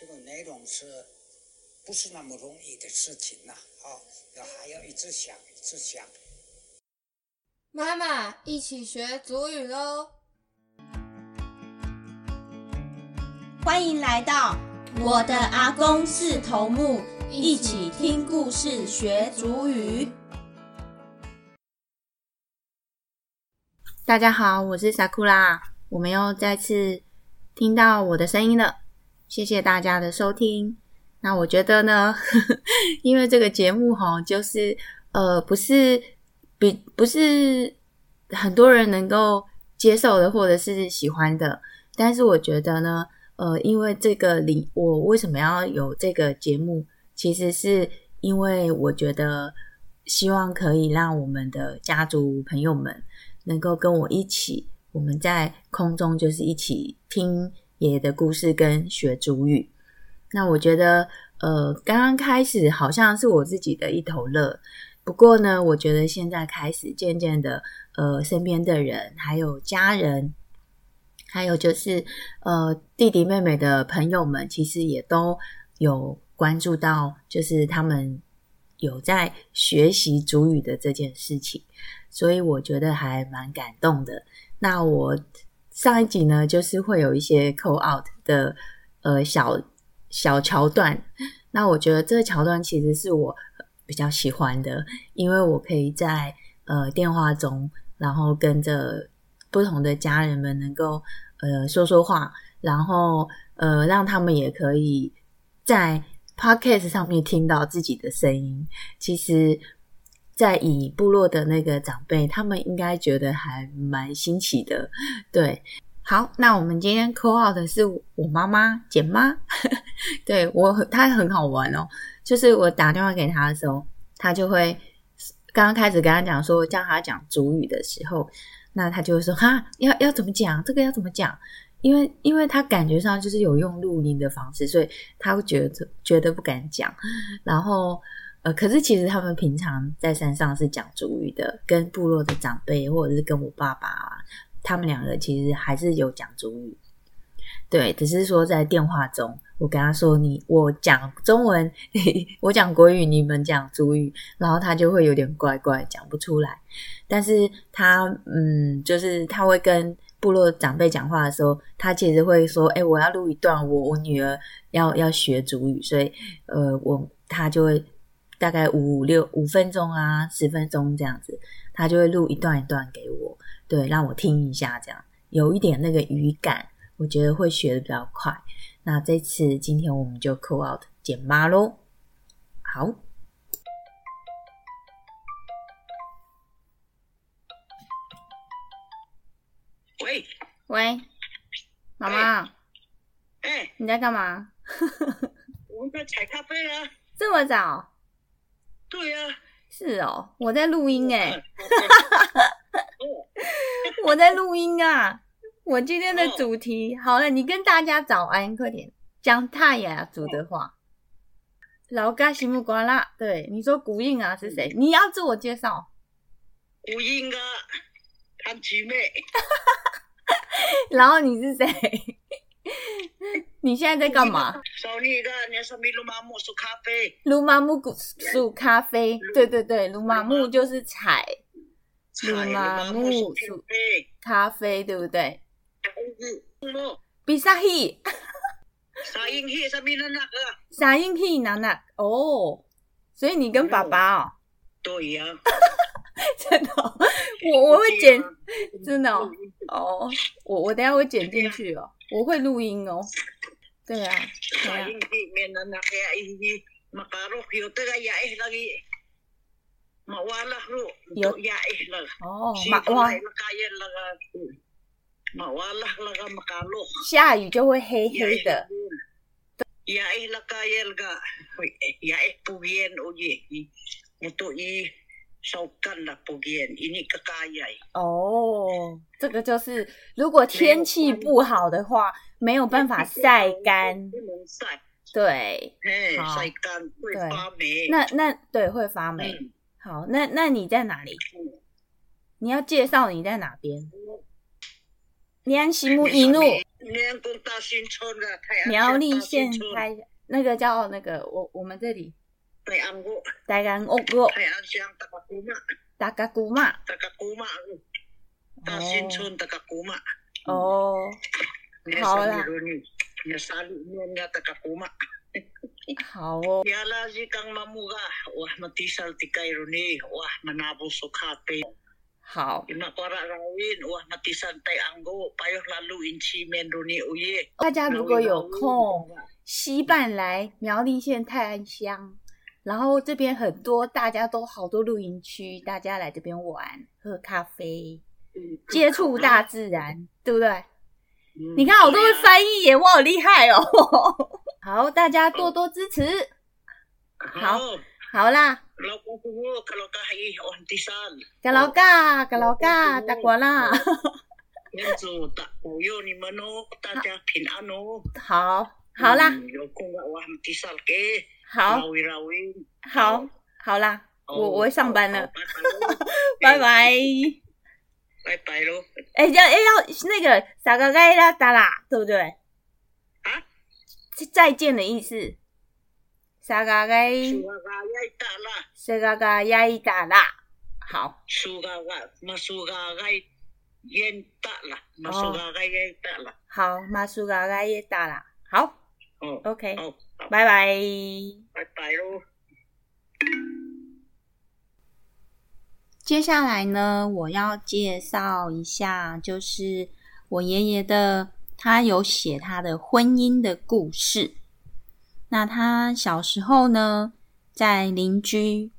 这个内容是不是那么容易的事情呐、好，要还要一直想，一直想。妈妈，一起学祖语喽！欢迎来到我的阿公是头目，一起听故事学祖语。大家好，我是萨库拉，我们又再次听到我的声音了，谢谢大家的收听。那我觉得呢，因为这个节目哈，就是呃，不是比不是很多人能够接受的，或者是喜欢的，但是我觉得呢，呃，因为这个理，我为什么要有这个节目，其实是因为我觉得希望可以让我们的家族朋友们。能够跟我一起，我们在空中就是一起听爷爷的故事跟学主语。那我觉得，呃，刚刚开始好像是我自己的一头热，不过呢，我觉得现在开始渐渐的，呃，身边的人，还有家人，还有就是呃弟弟妹妹的朋友们，其实也都有关注到，就是他们有在学习主语的这件事情。所以我觉得还蛮感动的。那我上一集呢，就是会有一些 call out 的呃小小桥段。那我觉得这个桥段其实是我比较喜欢的，因为我可以在呃电话中，然后跟着不同的家人们能够呃说说话，然后呃让他们也可以在 podcast 上面听到自己的声音。其实。在以部落的那个长辈，他们应该觉得还蛮新奇的。对，好，那我们今天 call out 的是我妈妈简妈，对我她很好玩哦。就是我打电话给她的时候，她就会刚刚开始跟她讲说叫她讲主语的时候，那她就会说哈要要怎么讲这个要怎么讲，因为因为她感觉上就是有用录音的方式，所以她会觉得觉得不敢讲，然后。呃，可是其实他们平常在山上是讲主语的，跟部落的长辈或者是跟我爸爸，他们两个其实还是有讲主语。对，只是说在电话中，我跟他说你我讲中文，我讲国语，你们讲主语，然后他就会有点怪怪，讲不出来。但是他嗯，就是他会跟部落长辈讲话的时候，他其实会说：“哎，我要录一段，我我女儿要要学主语，所以呃，我他就会。”大概五六五分钟啊，十分钟这样子，他就会录一段一段给我，对，让我听一下，这样有一点那个语感，我觉得会学的比较快。那这次今天我们就 call out 简妈喽，好。喂喂，妈妈，哎，你在干嘛？我们在采咖啡啊。这么早？对呀，是哦，我在录音哎，我在录音啊。我今天的主题好了，你跟大家早安，快点讲泰雅族的话。老嘎西木瓜啦，对，你说古印啊是谁？你要自我介绍。古印啊，潘菊妹。然后你是谁？你现在在干嘛？鲁马木树咖啡。鲁马木树咖啡，对对对，鲁马木就是采。鲁马木树咖啡，对不对？嗯。比萨希。沙英希沙米娜娜个。沙英希哪哪哦，所以你跟爸爸哦。对呀。真的，我我会剪，真的哦。哦，我我等下会剪进去哦。我会录音哦，对啊，对啊。哦，下雨就会黑黑的。哦，这个就是如果天气不好的话，没有办法晒干，不能晒。对，晒干会发霉。那那对会发霉。好，那那你在哪里？你要介绍你在哪边？你安西木一路苗栗县开那个叫那个我我们这里大安屋，大，家姑妈，大家，大家姑妈，大新村大家，哦，好啦，大家，好哦，亚，好，大家如果有空，西半来苗栗县泰安乡。然后这边很多大家都好多露营区，大家来这边玩、喝咖啡、接触大自然，对不对？你看我都会翻译耶，我好厉害哦！好，大家多多支持。好，好啦。卡老嘎，卡老嘎，过。大家平安哦。好，好啦。好，好，好啦，我我要上班了，拜拜，拜拜喽。哎，要哎要那个啥个该啦哒啦，对不对？啊？是再见的意思。傻个该？苏嘎嘎耶哒啦，苏嘎嘎耶打啦。好。苏嘎嘎，马苏嘎嘎耶哒啦，马苏嘎嘎耶打啦。好，马苏嘎嘎耶哒啦。好。哦。OK。哦。拜拜。拜拜喽。接下来呢，我要介绍一下，就是我爷爷的，他有写他的婚姻的故事。那他小时候呢，在邻居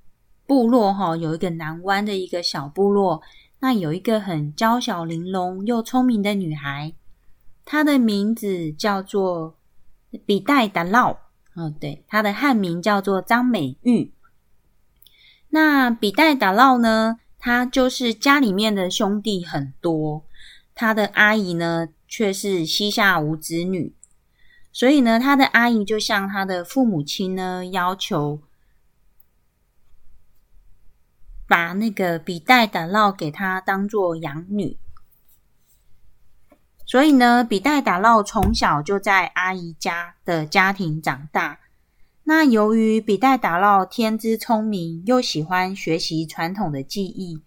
部落哈，有一个南湾的一个小部落，那有一个很娇小玲珑又聪明的女孩，她的名字叫做比代达烙，嗯，对，他的汉名叫做张美玉。那比代达烙呢，他就是家里面的兄弟很多，他的阿姨呢却是膝下无子女，所以呢，他的阿姨就向他的父母亲呢要求，把那个比代打烙给他当做养女。所以呢，比代打烙从小就在阿姨家的家庭长大。那由于比代打烙天资聪明，又喜欢学习传统的技艺，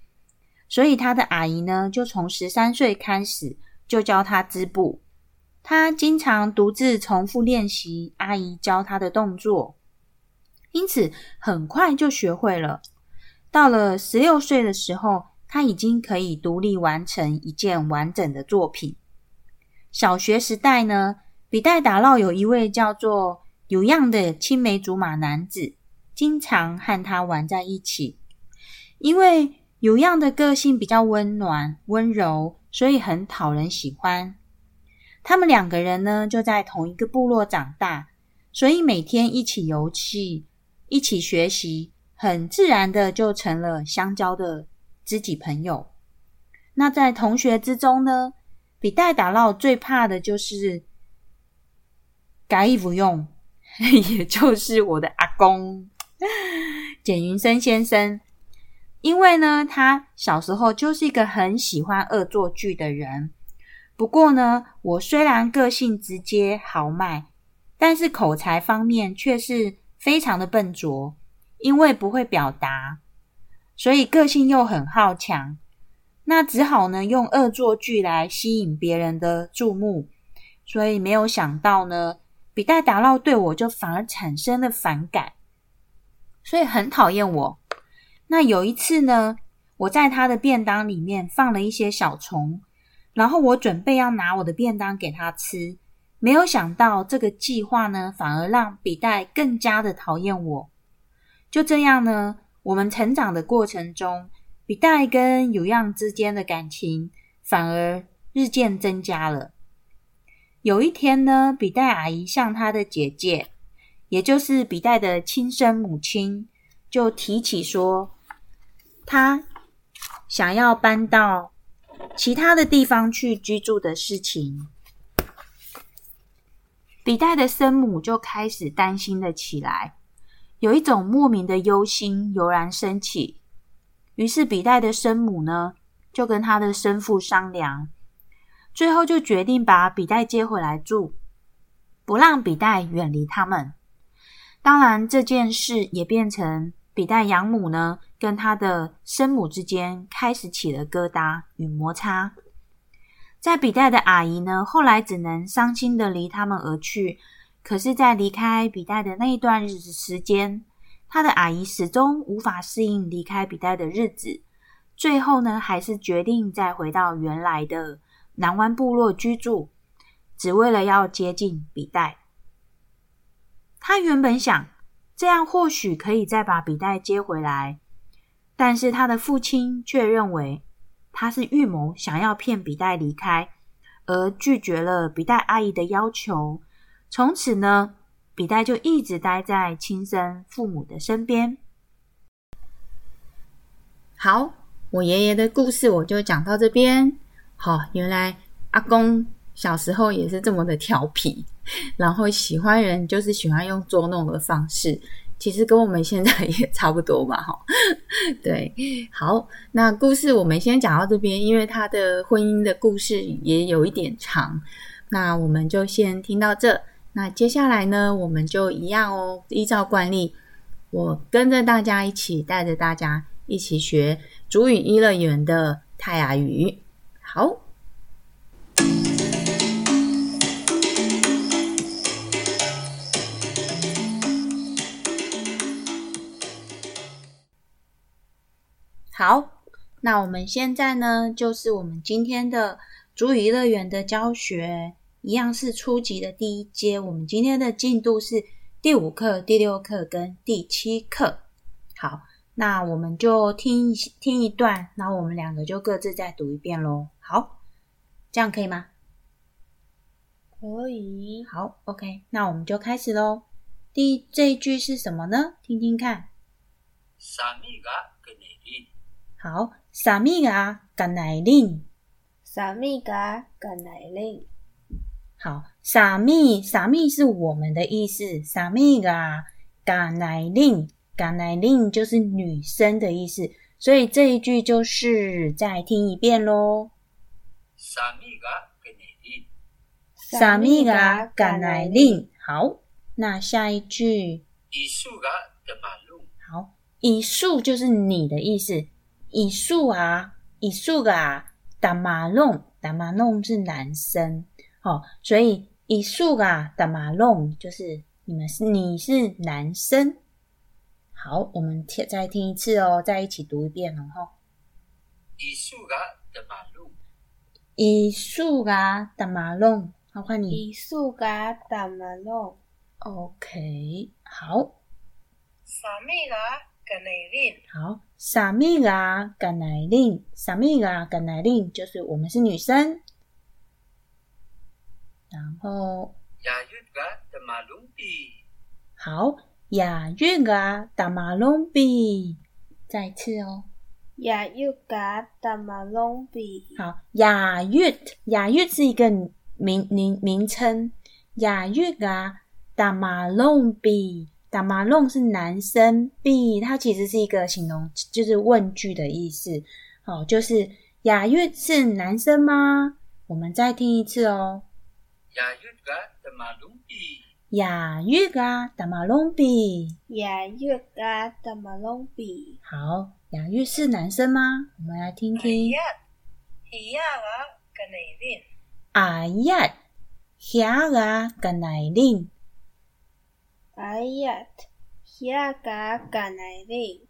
所以他的阿姨呢，就从十三岁开始就教他织布。他经常独自重复练习阿姨教他的动作，因此很快就学会了。到了十六岁的时候，他已经可以独立完成一件完整的作品。小学时代呢，比代打烙有一位叫做有样的青梅竹马男子，经常和他玩在一起。因为有样的个性比较温暖、温柔，所以很讨人喜欢。他们两个人呢，就在同一个部落长大，所以每天一起游戏、一起学习，很自然的就成了相交的知己朋友。那在同学之中呢，比代打烙最怕的就是改衣服用，也就是我的阿公简云生先生。因为呢，他小时候就是一个很喜欢恶作剧的人。不过呢，我虽然个性直接豪迈，但是口才方面却是非常的笨拙，因为不会表达，所以个性又很好强。那只好呢用恶作剧来吸引别人的注目，所以没有想到呢，比代达烙对我就反而产生了反感，所以很讨厌我。那有一次呢，我在他的便当里面放了一些小虫，然后我准备要拿我的便当给他吃，没有想到这个计划呢，反而让比代更加的讨厌我。就这样呢，我们成长的过程中，比代跟有样之间的感情反而日渐增加了。有一天呢，比代阿姨向她的姐姐，也就是比代的亲生母亲，就提起说，她想要搬到其他的地方去居住的事情。比代的生母就开始担心了起来，有一种莫名的忧心油然升起。于是比代的生母呢，就跟他的生父商量，最后就决定把比代接回来住，不让比代远离他们。当然，这件事也变成比代养母呢跟他的生母之间开始起了疙瘩与摩擦。在比代的阿姨呢，后来只能伤心的离他们而去。可是，在离开比代的那一段日子时间，他的阿姨始终无法适应离开比代的日子。最后呢，还是决定再回到原来的南湾部落居住，只为了要接近比代。他原本想这样或许可以再把比代接回来，但是他的父亲却认为他是预谋想要骗比代离开，而拒绝了比代阿姨的要求。从此呢，比代就一直待在亲生父母的身边。好，我爷爷的故事我就讲到这边。好，原来阿公小时候也是这么的调皮。然后喜欢人就是喜欢用捉弄的方式，其实跟我们现在也差不多嘛，哈。对，好，那故事我们先讲到这边，因为他的婚姻的故事也有一点长，那我们就先听到这。那接下来呢，我们就一样哦，依照惯例，我跟着大家一起带着大家一起学主语一乐园的泰雅语。好。好，那我们现在呢，就是我们今天的主语乐园的教学，一样是初级的第一阶。我们今天的进度是第五课、第六课跟第七课。好，那我们就听听一段，然后我们两个就各自再读一遍喽。好，这样可以吗？可以。好，OK，那我们就开始喽。第这一句是什么呢？听听看。好，啥米噶甘乃令？啥米噶甘乃令？好，萨密萨密是我们的意思。萨密噶甘乃令？甘乃令就是女生的意思，所以这一句就是再听一遍喽。萨密噶甘乃令？啥米噶甘乃令？好，那下一句。一树噶的马路。好，一树就是你的意思。一树啊，一树啊，打马弄，打马弄是男生，好，所以一树啊，打马龙就是你们是你是男生。好，我们听再听一次哦，再一起读一遍哦，哈。一树啊，打马龙，一树啊，打马龙，好，换你。一树啊，打马龙。OK，好。啥米啊？甘乃令。好，萨米拉甘乃令，萨米拉甘乃令就是我们是女生。然后，雅月嘎达马隆比。好，雅月嘎达马隆比，再次哦。雅月嘎达马隆比。好，雅月雅月是一个名名名称，雅月嘎达马隆比。打马龙是男生，B 它其实是一个形容，就是问句的意思。好，就是雅月是男生吗？我们再听一次哦。雅月嘎打马龙比。雅月嘎打马龙比。雅月嘎打马龙比。好，雅玉是男生吗？我们来听听。呀，呀啊，甘乃令。啊呀，令。哎呀。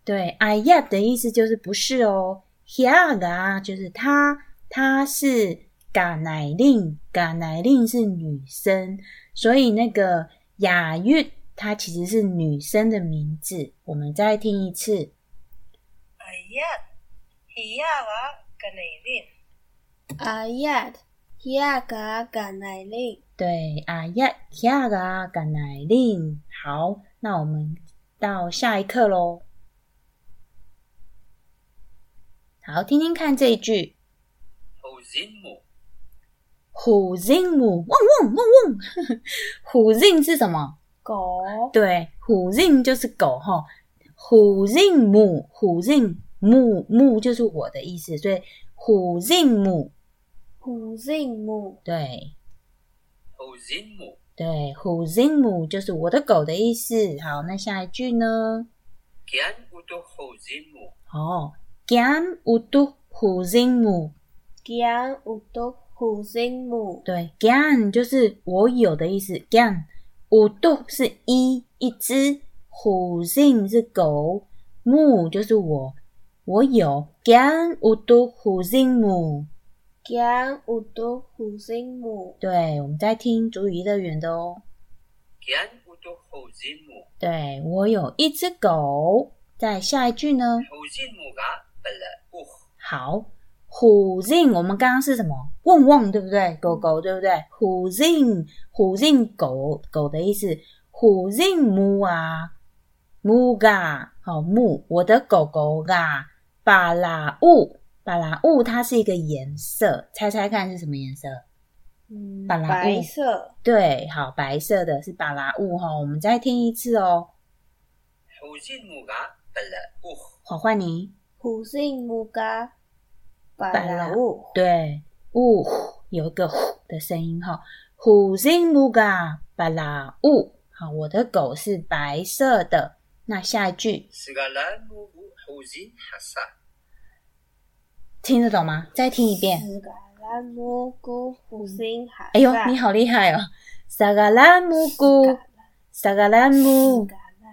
对，哎呀的意思就是不是哦，就是他，他是嘎乃令，嘎乃令是女生，所以那个雅韵它其实是女生的名字。我们再听一次。哎呀，下嘎嘎乃令。哎呀，下嘎嘎乃令。对，啊呀，下个甘乃令。好，那我们到下一课喽。好，听听看这一句。虎人母，汪汪汪汪。虎人是什么？狗。对，虎人就是狗哈。虎人母，虎人母母就是我的意思，所以虎人母，虎信母，对 Huzinmu. 对，虎 zing 母就是我的狗的意思。好，那下一句呢？Kian uto Huzinmu. 哦，gan 乌都虎 zing 母，姜有都虎信母，对，gan 就是我有的意思，gan 五度是一一只，虎 zing 是狗，母就是我，我有。gan 五度虎 zing 母。姜有都虎心母，对，我们在听主语乐园的哦。Kian uto Huzinmu. 对我有一只狗，在下一句呢？uh. 好，虎 zing 我们刚刚是什么？旺旺对不对？狗狗对不对？虎 zing 虎 zing 狗狗的意思，虎 zing 母啊母嘎好母，我的狗狗嘎巴拉乌巴拉乌，它是一个颜色，猜猜看是什么颜色？嗯，巴拉白乌色，对，好，白色的是巴拉乌哈，我们再听一次哦。Huzinmu 가 bala uh. 好，换你。虎信母噶，巴巴拉拉乌，对，呜、有一个呼的声音哈。虎星木嘎巴拉乌，好，我的狗是白色的。那下一句.听得懂吗？再听一遍。哎呦，你好厉害哦！萨嘎拉木古，萨嘎拉木，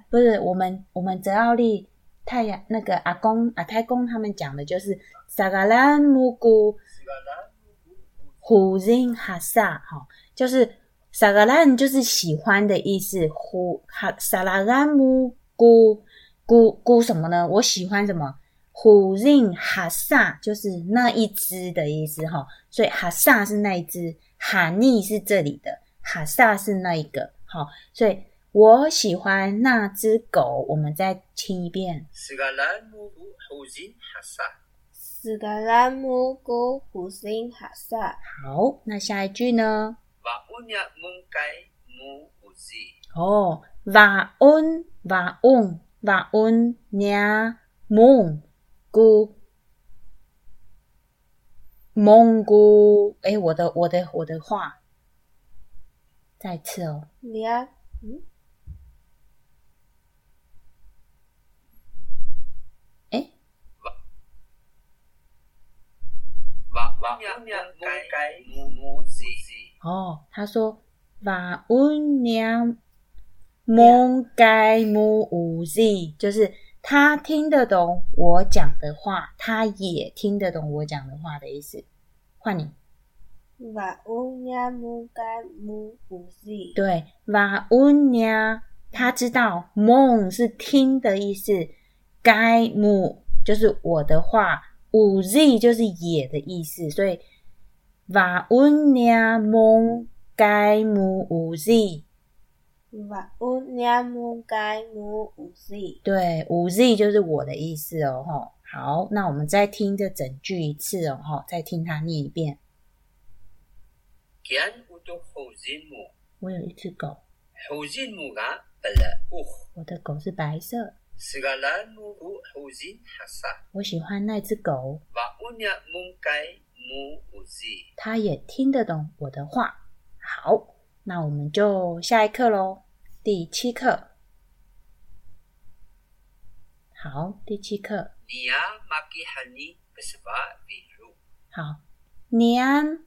不是我们我们泽奥利太阳那个阿公阿太公他们讲的就是萨嘎兰木古 Sigalamu 虎音哈萨，哈，就是萨嘎兰就是喜欢的意思，虎哈萨拉拉姆咕咕咕什么呢？我喜欢什么？虎音哈萨就是那一只的意思哈，所以哈萨是那一只，哈尼是这里的，哈萨是那一个，好，所以我喜欢那只狗。我们再听一遍。信哈萨，好，那下一句呢？mu uzi. 哦，瓦恩瓦恩瓦恩娘蒙古。蒙古，哎，我的我的我的话，再次哦，你啊，嗯，哦，他说瓦恩娘蒙盖木乌 z，就是他听得懂我讲的话，他也听得懂我讲的话的意思。换你。瓦乌娘蒙盖木乌西，对，瓦乌娘，他知道梦是听的意思，该木就是我的话，五 z 就是也的意思，所以瓦乌呀梦该姆五 z，瓦乌亚姆盖姆五 z，，对，五 z 就是我的意思哦，吼。好，那我们再听这整句一次哦，吼，再听他念一遍。我有一只狗，Huzinmuga bala uh. 我的狗是白色.我喜欢那只狗。它也听得懂我的话。好，那我们就下一课喽，第七课。好，第七课。好，nian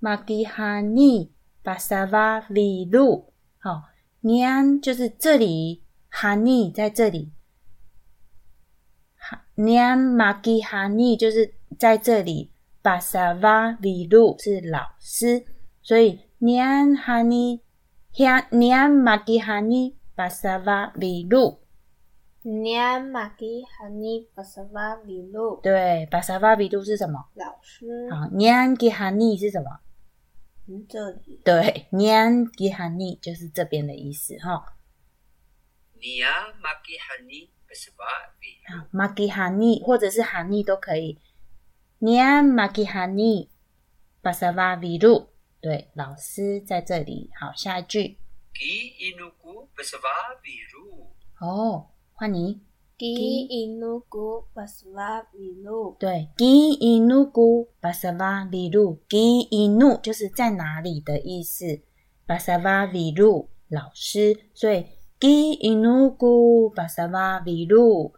magihani basava vilu。好，nian 就是这里。，hani 在这里。，nian magihani 就是在这里，basava vilu 是老师，所以 nian hani nian magihani basava vilu。尼亚马基哈尼巴萨瓦维鲁，对，basava vilu 是什么？老师，好，nian gihani 是什么？嗯，这里对，nian gihani 就是这边的意思哈。尼亚马吉哈尼巴斯瓦，好马吉哈尼或者是哈尼都可以。尼亚马吉哈尼巴萨瓦比鲁，对老师在这里。好下一句。基伊努古巴斯瓦比鲁，哦欢迎。基伊努古巴萨瓦比鲁，对基伊努古巴萨瓦比鲁，基伊努就是在哪里的意思。巴萨瓦比鲁老师，所以。给一路古巴萨瓦比鲁，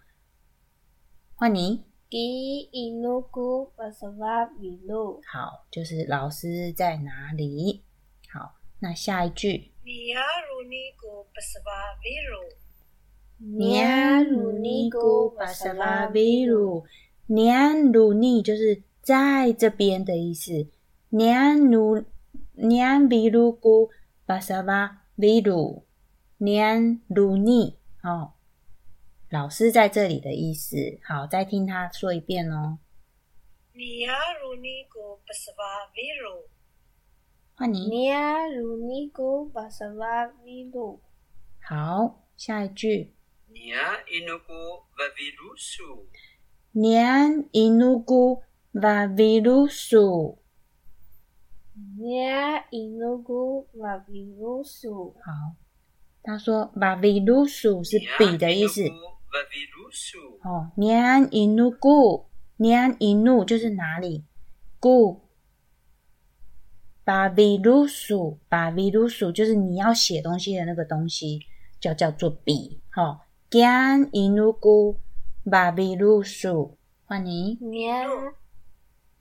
换你。给一路古巴萨瓦比鲁。好，就是老师在哪里？好，那下一句。米亚鲁尼古巴萨瓦比鲁。米亚鲁尼古巴萨瓦比鲁。米亚鲁尼就是在这边的意思。米亚鲁米亚比鲁古巴萨瓦比鲁。vilu。Nian runi 哦，老师在这里的意思。好，再听他说一遍哦。Nia runiku basva viru. 换你。Nia runigu baswa vilu. 好，下一句。Nia inuku vavilusu. Nian inugu vavilusu。Nia inugu vavilusu. 好，他说 vavilusu 是笔的意思。哦，nian inugu nian inu 就是哪里？gu bavilusu bavilusu 就是你要写东西的那个东西，叫叫做笔。好、哦、，gian inugu bavilusu，换你。nian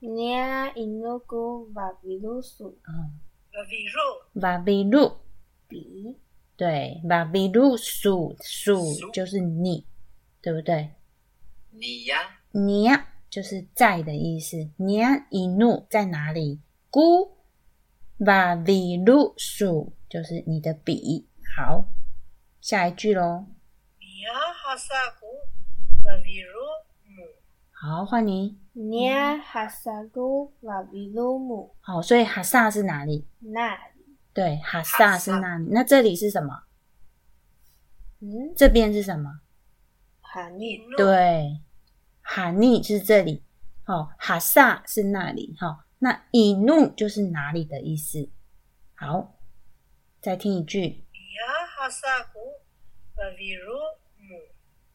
nian inugu vavilusu. 哦 Vaviru. vavilu 笔对，vavilusu 数数就是你，对不对？你呀你呀，就是在的意思。你呀，一怒在哪里？孤把比路数就是你的笔。好，下一句喽。Nia hasaku vaviru mu. 好，换你。Nia hasagu vavilumu. 好，所以哈萨是哪里？那里，对，哈萨是那里。那这里是什么？嗯，这边是什么？哈尼.对，哈尼是这里。好，哈萨是那里。好，那以怒就是哪里的意思。好，再听一句。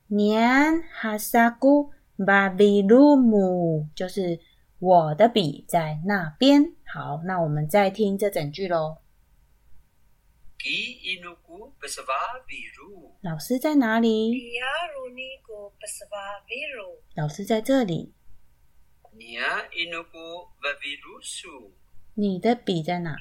年哈萨古巴比鲁姆，就是我的笔在那边。好，那我们再听这整句喽。ki inuku basva viru. 老师在哪里？老师在这里。你的笔在哪？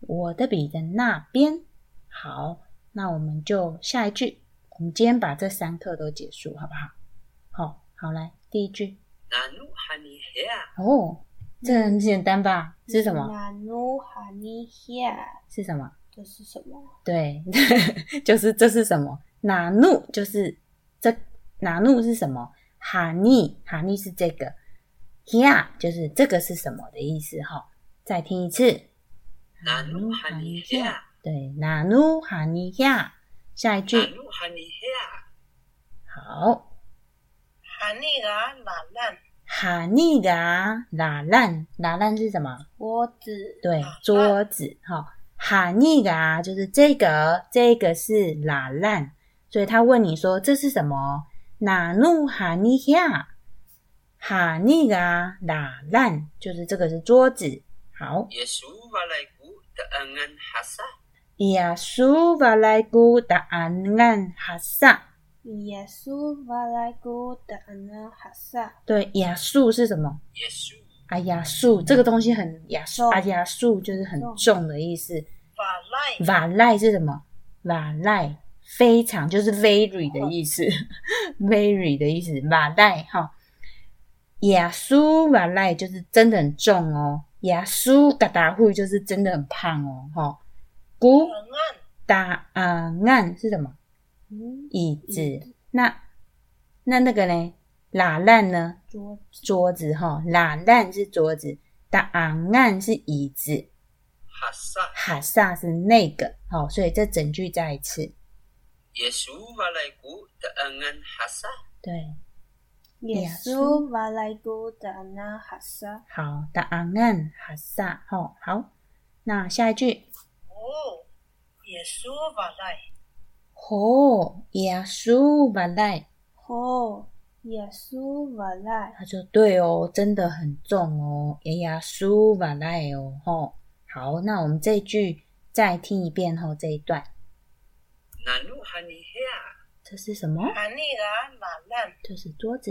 我的笔在那边。好，那我们就下一句。我们今天把这三课都结束，好不好？好好来，第一句。哦。这很简单吧？是什么是什么？这是什么？对，就是这是什么？哪怒就是这哪怒是什么？哈尼哈尼是这个，here 就是这个是什么的意思哈？再听一次，Nanu hani hea. 对，哪怒哈尼 here，下一句 Nanu hani hea. 好，Haniga lalan. 哈尼嘎拉烂拉烂是什么？桌子，对拉，桌子哈。哈尼嘎就是这个，这个是拉烂，所以他问你说这是什么？哪怒哈尼呀？哈尼嘎拉烂就是这个是桌子。好，Yesu valaiku taangan hasa. 亚苏瓦莱古达安安哈萨。耶稣瓦莱古的安哈萨，对，亚树是什么？Yesu 啊，亚树这个东西很亚树，重啊，亚树就是很重的意思。瓦赖是什么？瓦赖非常就是 very 的意思，very 的意思。瓦赖哈，亚苏瓦赖就是真的很重哦。亚苏嘎达户就是真的很胖哦。哈，古.达啊岸是什么？嗯，椅子。那那那个呢？拉烂呢？桌桌子哈，拉烂是桌子，达啊岸是椅子。hasa. 哈萨是那个，好，所以这整句再一次，Yesu valaiku taangan hasa. 对，耶稣瓦莱古的安哈萨，好，答案哈萨，好，好，那下一句，Oh. Yesu valai. 吼，耶稣巴来。吼，耶稣瓦来，他说：“对哦，真的很重哦，哎呀，苏瓦赖哦，吼。好，那我们这一句再听一遍后这一段.这是什么.这是桌子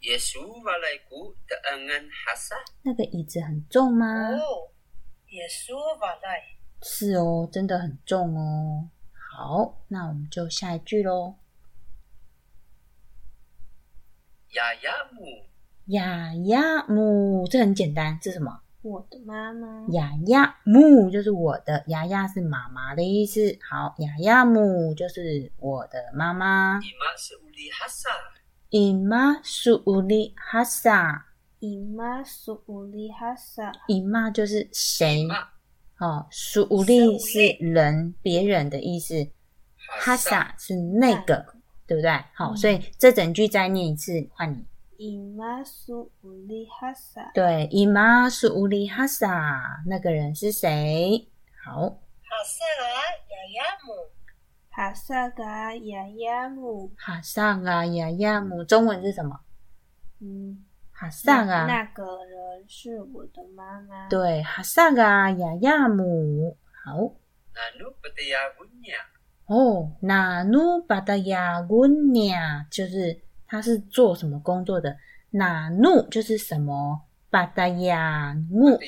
，Yesu walaiku taangan hasa. 那个椅子很重吗？Oh, Yesu valai. 是哦，真的很重哦。好，那我们就下一句喽。Yayamu 雅雅姆，这很简单，是什么？我的妈妈，雅雅姆就是我的，雅雅是妈妈的意思。好，雅雅姆就是我的妈妈。ima seuli hasa. 伊妈是乌里哈萨，姨妈是乌里哈萨，姨妈就是谁？哦，苏乌里是人，别人的意思。哈萨是那个，对不对？好，所以这整句再念一次，换你。伊玛苏乌里哈萨，对，伊妈苏乌里哈萨，那个人是谁？好，Hasaga yayamu. 哈萨嘎雅雅姆，哈萨嘎雅雅姆，中文是什么？嗯，哈萨啊，那那个人是我的妈妈，对，哈萨啊雅雅姆。好.哦，那努巴达亚温尼就是他是做什么工作的？那努就是什么？巴达亚努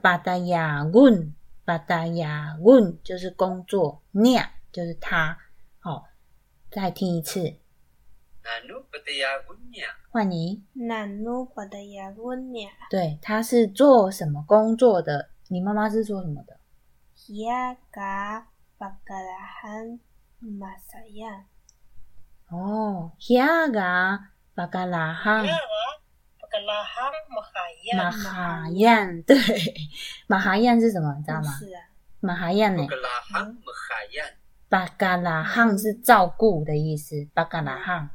巴达亚温，巴达亚温就是工作，尼就是他。好，再听一次，Nanu patayagunya. 换你。那努巴的雅温尼，对，他是做什么工作的？你妈妈是做什么的？雅嘎巴嘎拉汉马萨亚，哦，亚嘎巴嘎拉汉 Yaga pagalahang mahaya. 马哈 yan，对，马哈 yan 是什么？你知道吗？是啊，马哈 yan 呢？Pagkalahang makhayan. 巴嘎拉汉是照顾的意思，巴嘎拉汉，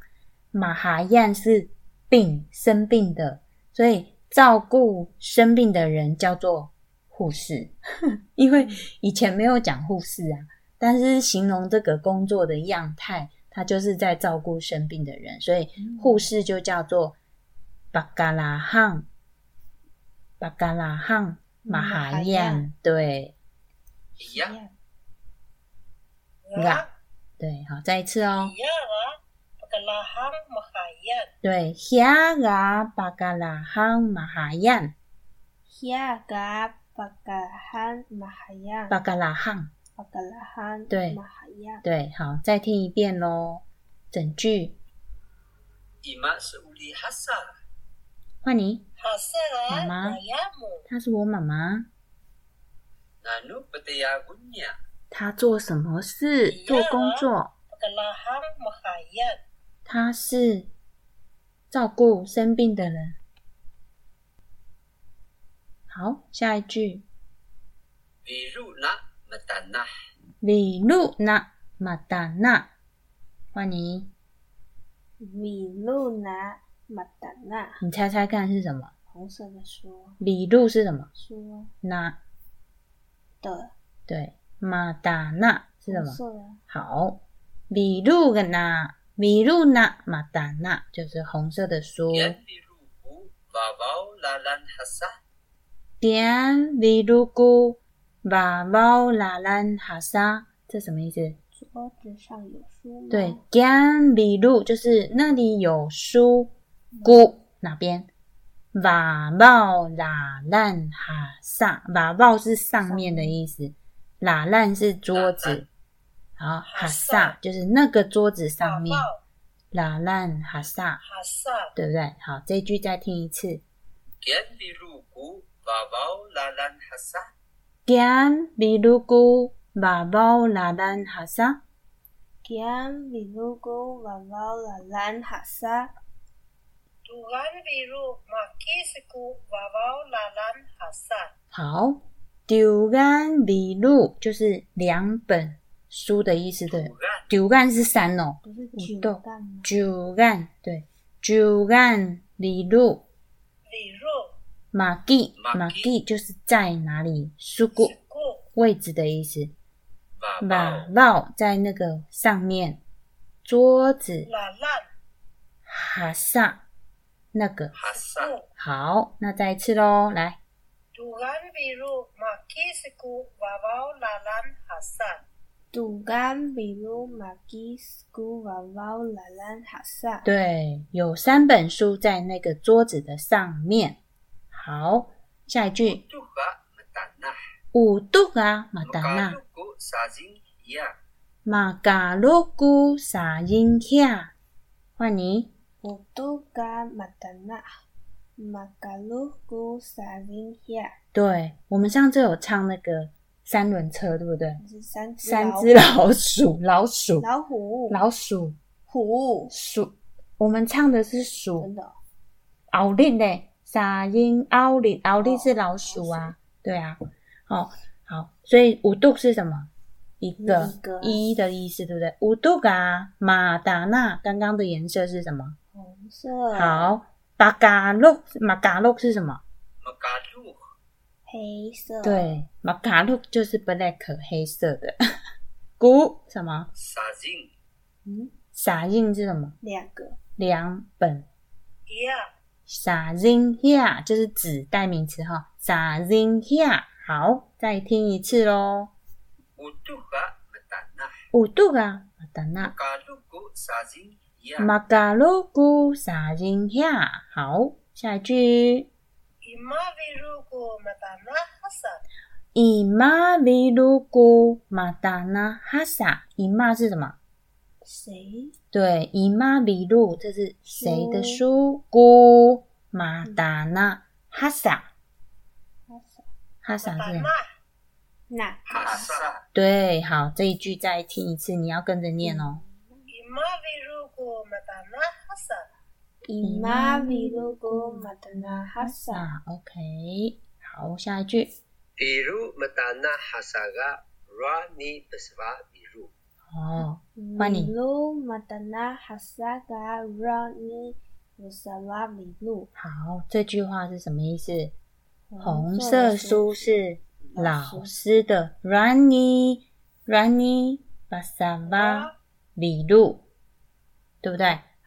马哈 yan 是病生病的，所以照顾生病的人叫做护士。因为以前没有讲护士啊，但是形容这个工作的样态，他就是在照顾生病的人，所以护士就叫做巴嘎拉汉，巴嘎拉汉马哈马哈 yan，yan 对一样，对，好，再一次哦。巴拉哈马哈燕。对，霞嘎巴嘎拉哈马哈燕。霞嘎巴嘎哈马哈燕。巴嘎拉哈。巴嘎拉哈。对。对，好，再听一遍喽，整句。伊玛是乌里哈萨。换你。哈萨拉。妈妈。她是我妈妈。那。他做什么事？做工作。她是照顾生病的人。好，下一句，Biru na matanah. 里路那马达那，换你，米露拿马达纳，你猜猜看是什么？红色的书。里路是什么？书那。的。对，马达那是什么？红色的。好，米露个那米露那马达那就是红色的书。Yan biruku babaw lalan hasa. 点米露姑把包拉兰哈沙，这什么意思？桌子上有书吗？对，点米露就是那里有书，菇哪边？瓦包拉兰哈萨，瓦包是上面的意思，拉烂是桌子，好哈萨就是那个桌子上面.拉烂哈萨，Hasa. 对不对？好，这一句再听一次。Yan biruku babaw lalan hasa. 点米露菇把包拉兰哈萨 hasa Tugan biru makisiku babaw lalan hasa. 好，丢干米露就是两本书的意思对.丢干是三哦，不是酒豆干吗？九干对，九干米露 Biru 马吉马吉就是在哪里？书库。位置的意思。爸把爸帽在那个上面，桌子。哈萨。那个。哈萨。好，那再一次喽，来 Tuhan biru maki siku wawau lalan hasan. 杜甘比马哈萨。对，有三本书在那个桌子的上面。好，下一句。五度啊，马达纳。马嘎鲁古萨因卡，换你。五度，马达纳。马嘎鲁古。对，我们上次有唱那个。三轮车，对不对？三只老三只老鼠，老鼠，老虎。老鼠，虎，鼠。我们唱的是鼠。真，的。哦奥利嘞，撒音奥利，奥利是老鼠啊，对啊。哦，好，所以五度是什么？一个。一的意思，对不对？五度嘎马达纳，刚刚的颜色是什么？红色，，好，巴嘎洛，马嘎洛是什么黑色，，对，马嘎洛就是 black 黑色的。古什么？sazing 嗯，撒印是什么？两个，两本。Iya, 撒印下就是指代名词哈。撒印下，好，再听一次喽。Utuha metanah 五度啊，马达纳 Makaluku sazing ya 马嘎罗古撒印下，好，下一句。Ima biru ku matana hasan. 以妈为鲁古马达纳哈萨，以妈是什么？谁？对，以妈为鲁，这是谁的书？古马达纳哈萨，哈萨是什么？Matana 那 Hasa 对，好，这一句再听一次，你要跟着念哦。Ima biru ku matana hasan. ima biruku matana hasa。啊，OK，好，下一句。Biru metanah hasaga Rani beswa biru 哦，换你 Biru matana hasa ga rani bersama biru。好，这句话是什么意思？红红色书是老师的 Rani Rani Basava 李路，对不对？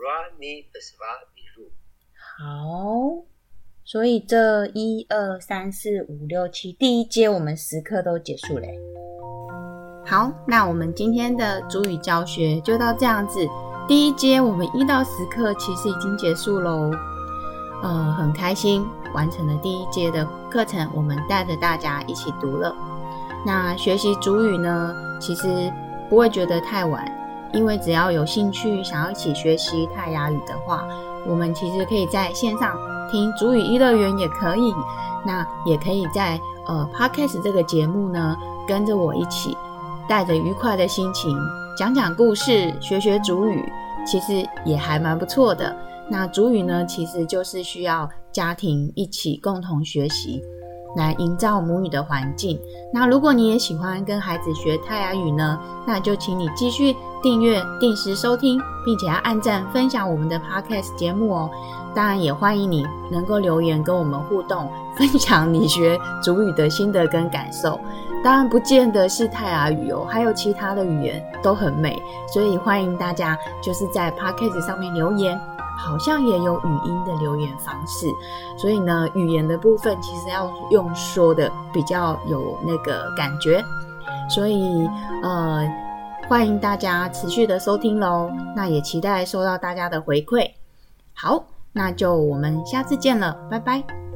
Rani Swamiru 好，所以这一二三四五六七第一阶我们十课都结束嘞。好，那我们今天的主语教学就到这样子。第一阶我们一到十课其实已经结束喽，呃，很开心完成了第一阶的课程，我们带着大家一起读了。那学习主语呢，其实不会觉得太晚，因为只要有兴趣想要一起学习泰雅语的话，我们其实可以在线上听主语一乐园也可以，那也可以在呃 Podcast 这个节目呢，跟着我一起，带着愉快的心情讲讲故事，学学主语，其实也还蛮不错的。那主语呢，其实就是需要家庭一起共同学习，来营造母语的环境。那如果你也喜欢跟孩子学泰雅语呢，那就请你继续订阅、定时收听，并且要按赞、分享我们的 Podcast 节目哦。当然，也欢迎你能够留言跟我们互动，分享你学主语的心得跟感受。当然，不见得是泰雅语哦，还有其他的语言都很美，所以欢迎大家就是在 Podcast 上面留言。好像也有语音的留言方式，所以呢，语言的部分其实要用说的比较有那个感觉，所以呃，欢迎大家持续的收听喽。那也期待收到大家的回馈。好，那就我们下次见了，拜拜。